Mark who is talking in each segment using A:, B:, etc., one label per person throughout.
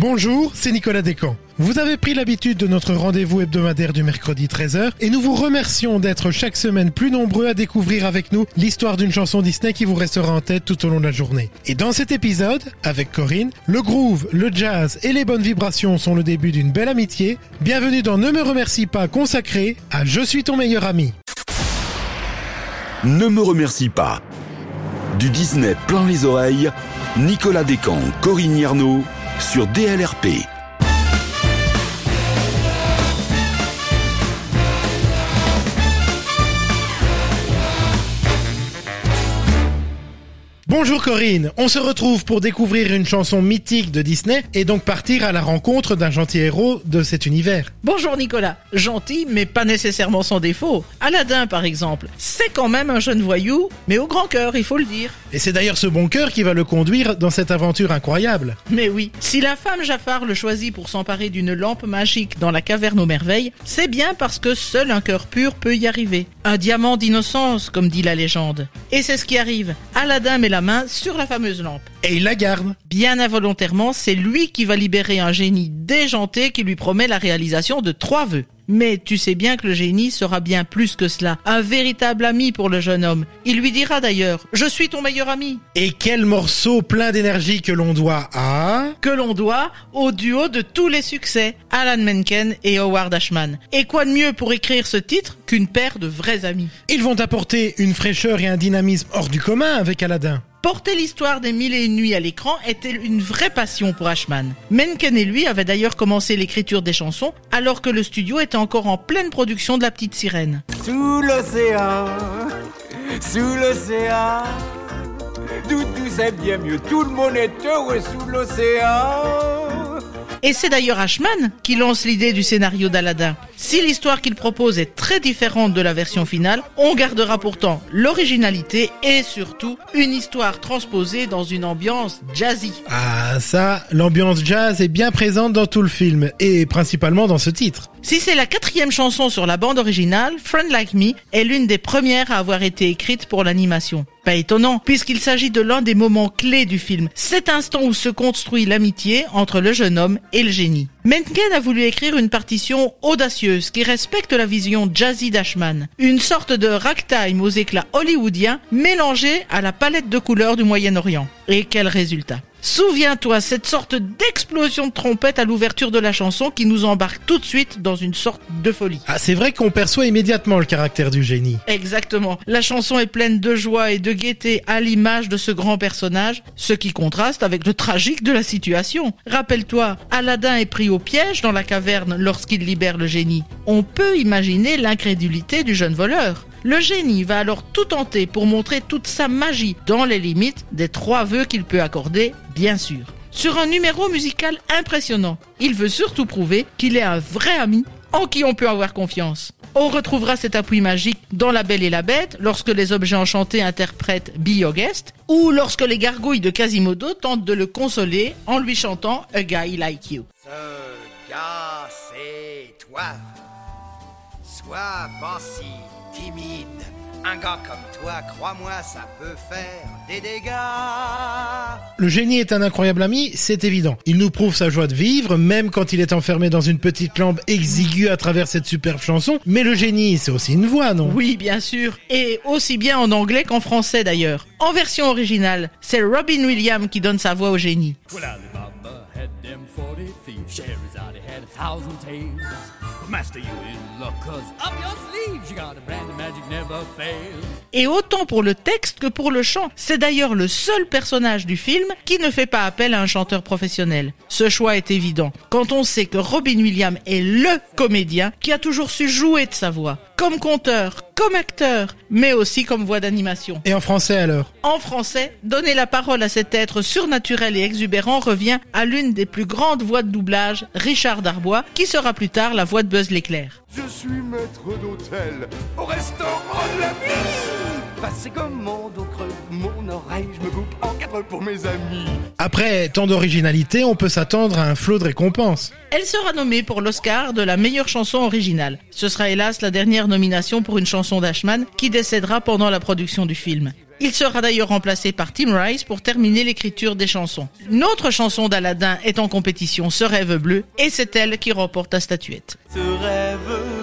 A: Bonjour, c'est Nicolas Descamps. Vous avez pris l'habitude de notre rendez-vous hebdomadaire du mercredi 13h et nous vous remercions d'être chaque semaine plus nombreux à découvrir avec nous l'histoire d'une chanson Disney qui vous restera en tête tout au long de la journée. Et dans cet épisode, avec Corinne, le groove, le jazz et les bonnes vibrations sont le début d'une belle amitié. Bienvenue dans Ne me remercie pas consacré à Je suis ton meilleur ami.
B: Ne me remercie pas. Du Disney plein les oreilles, Nicolas Descamps, Corinne Yarnaud sur DLRP.
A: Bonjour Corinne, on se retrouve pour découvrir une chanson mythique de Disney et donc partir à la rencontre d'un gentil héros de cet univers.
C: Bonjour Nicolas, gentil mais pas nécessairement sans défaut. Aladdin par exemple, c'est quand même un jeune voyou, mais au grand cœur, il faut le dire.
A: Et c'est d'ailleurs ce bon cœur qui va le conduire dans cette aventure incroyable.
C: Mais oui, si la femme Jafar le choisit pour s'emparer d'une lampe magique dans la caverne aux merveilles, c'est bien parce que seul un cœur pur peut y arriver. Un diamant d'innocence, comme dit la légende. Et c'est ce qui arrive. Aladdin met la main sur la fameuse lampe.
A: Et il la garde.
C: Bien involontairement, c'est lui qui va libérer un génie déjanté qui lui promet la réalisation de trois vœux. Mais tu sais bien que le génie sera bien plus que cela, un véritable ami pour le jeune homme. Il lui dira d'ailleurs, je suis ton meilleur ami.
A: Et quel morceau plein d'énergie que l'on doit à...
C: Que l'on doit au duo de tous les succès, Alan Menken et Howard Ashman. Et quoi de mieux pour écrire ce titre qu'une paire de vrais amis?
A: Ils vont apporter une fraîcheur et un dynamisme hors du commun avec Aladdin.
C: Porter l'histoire des mille et une nuits à l'écran était une vraie passion pour Ashman. Menken et lui avaient d'ailleurs commencé l'écriture des chansons alors que le studio était encore en pleine production de La Petite Sirène.
D: Sous l'océan, sous l'océan, tout, tout c'est bien mieux, tout le monde est heureux sous l'océan.
C: Et c'est d'ailleurs Ashman qui lance l'idée du scénario d'Aladin. Si l'histoire qu'il propose est très différente de la version finale, on gardera pourtant l'originalité et surtout une histoire transposée dans une ambiance jazzy.
A: Ah ça, l'ambiance jazz est bien présente dans tout le film et principalement dans ce titre.
C: Si c'est la quatrième chanson sur la bande originale, Friend Like Me est l'une des premières à avoir été écrite pour l'animation. Pas étonnant, puisqu'il s'agit de l'un des moments clés du film, cet instant où se construit l'amitié entre le jeune homme et le génie. Menken a voulu écrire une partition audacieuse qui respecte la vision jazzy d'Ashman. Une sorte de ragtime aux éclats hollywoodiens mélangé à la palette de couleurs du Moyen-Orient. Et quel résultat? Souviens-toi, cette sorte d'explosion de trompette à l'ouverture de la chanson qui nous embarque tout de suite dans une sorte de folie.
A: Ah c'est vrai qu'on perçoit immédiatement le caractère du génie.
C: Exactement. La chanson est pleine de joie et de gaieté à l'image de ce grand personnage, ce qui contraste avec le tragique de la situation. Rappelle-toi, Aladdin est pris au piège dans la caverne lorsqu'il libère le génie. On peut imaginer l'incrédulité du jeune voleur. Le génie va alors tout tenter pour montrer toute sa magie dans les limites des trois vœux qu'il peut accorder, bien sûr. Sur un numéro musical impressionnant, il veut surtout prouver qu'il est un vrai ami en qui on peut avoir confiance. On retrouvera cet appui magique dans La Belle et la Bête lorsque les objets enchantés interprètent Be Your Guest ou lorsque les gargouilles de Quasimodo tentent de le consoler en lui chantant A Guy Like You.
D: Ce gars, c'est toi. Sois pensif, timide. Un gars comme toi, crois-moi, ça peut faire des dégâts.
A: Le génie est un incroyable ami, c'est évident. Il nous prouve sa joie de vivre, même quand il est enfermé dans une petite lampe exiguë à travers cette superbe chanson. Mais le génie, c'est aussi une voix, non?
C: Oui, bien sûr. Et aussi bien en anglais qu'en français d'ailleurs. En version originale, c'est Robin Williams qui donne sa voix au génie.
E: Well, Had them 40 thieves. Sherazade had a thousand tales. Master, you in luck, cause up your sleeves you got a brand of magic never fails.
C: Et autant pour le texte que pour le chant. C'est d'ailleurs le seul personnage du film qui ne fait pas appel à un chanteur professionnel. Ce choix est évident quand on sait que Robin Williams est LE comédien qui a toujours su jouer de sa voix. Comme conteur, comme acteur, mais aussi comme voix d'animation.
A: Et en français alors?
C: En français, donner la parole à cet être surnaturel et exubérant revient à l'une des plus grandes voix de doublage, Richard Darbois, qui sera plus tard la voix de Buzz l'éclair.
D: Je suis maître d'hôtel au restaurant de la vie. Passez commande au creux de mon oreille, je me coupe en quatre pour mes amis.
A: Après tant d'originalité, on peut s'attendre à un flot de récompenses.
C: Elle sera nommée pour l'Oscar de la meilleure chanson originale. Ce sera hélas la dernière nomination pour une chanson d'Ashman qui décédera pendant la production du film. Il sera d'ailleurs remplacé par Tim Rice pour terminer l'écriture des chansons. Une autre chanson d'Aladin est en compétition, Ce rêve bleu, et c'est elle qui remporte la statuette.
F: Ce rêve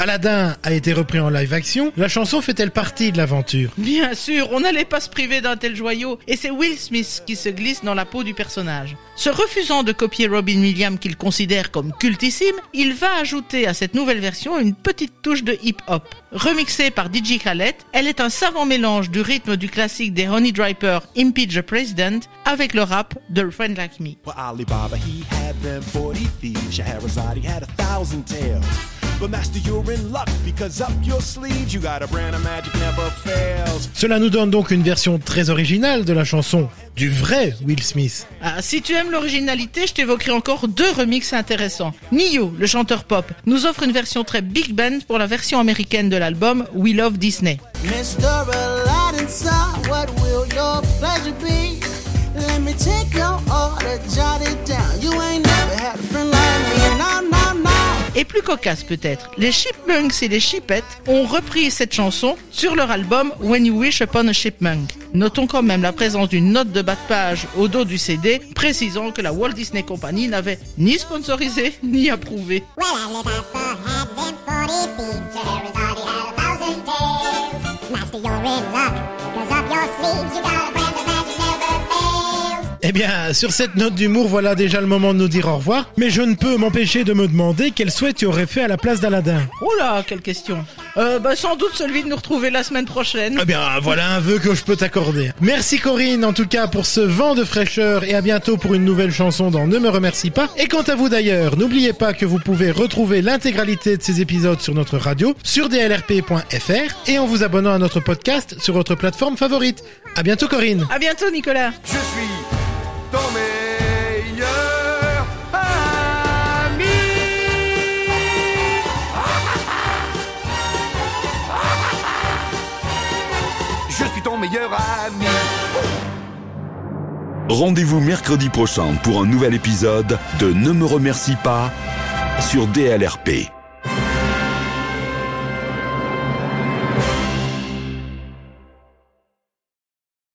A: Aladdin a été repris en live action. La chanson fait-elle partie de l'aventure?
C: Bien sûr, on n'allait pas se priver d'un tel joyau, et c'est Will Smith qui se glisse dans la peau du personnage. Se refusant de copier Robin Williams qu'il considère comme cultissime, il va ajouter à cette nouvelle version une petite touche de hip-hop. Remixée par DJ Khaled, elle est un savant mélange du rythme du classique des Honey Driver Impeach the President avec le rap de Friend Like Me.
G: Well, Alibaba, he had them 40 thieves. Shahrazad, he had a thousand tales. But master, you're in luck because up your sleeves, you got a brand of magic never fails.
A: Cela nous donne donc une version très originale de la chanson, du vrai Will Smith.
C: Ah, si tu aimes l'originalité, je t'évoquerai encore deux remixes intéressants. Nio, le chanteur pop, nous offre une version très big band pour la version américaine de l'album We Love Disney. Et plus cocasse peut-être, les Chipmunks et les Chipettes ont repris cette chanson sur leur album When You Wish Upon a Chipmunk. Notons quand même la présence d'une note de bas de page au dos du CD précisant que la Walt Disney Company n'avait ni sponsorisé ni approuvé.
A: Eh bien, sur cette note d'humour, voilà déjà le moment de nous dire au revoir. Mais je ne peux m'empêcher de me demander quel souhait tu aurais fait à la place d'Aladin.
C: Oh là, quelle question. Euh, bah, sans doute celui de nous retrouver la semaine prochaine.
A: Eh bien, voilà un vœu que je peux t'accorder. Merci Corinne, en tout cas, pour ce vent de fraîcheur et à bientôt pour une nouvelle chanson dans Ne me remercie pas. Et quant à vous d'ailleurs, n'oubliez pas que vous pouvez retrouver l'intégralité de ces épisodes sur notre radio, sur dlrp.fr et en vous abonnant à notre podcast sur votre plateforme favorite. À bientôt Corinne.
C: À bientôt, Nicolas.
F: Je suis ton meilleur ami. Je suis ton meilleur ami.
B: Rendez-vous mercredi prochain pour un nouvel épisode de Ne me remercie pas sur DLRP.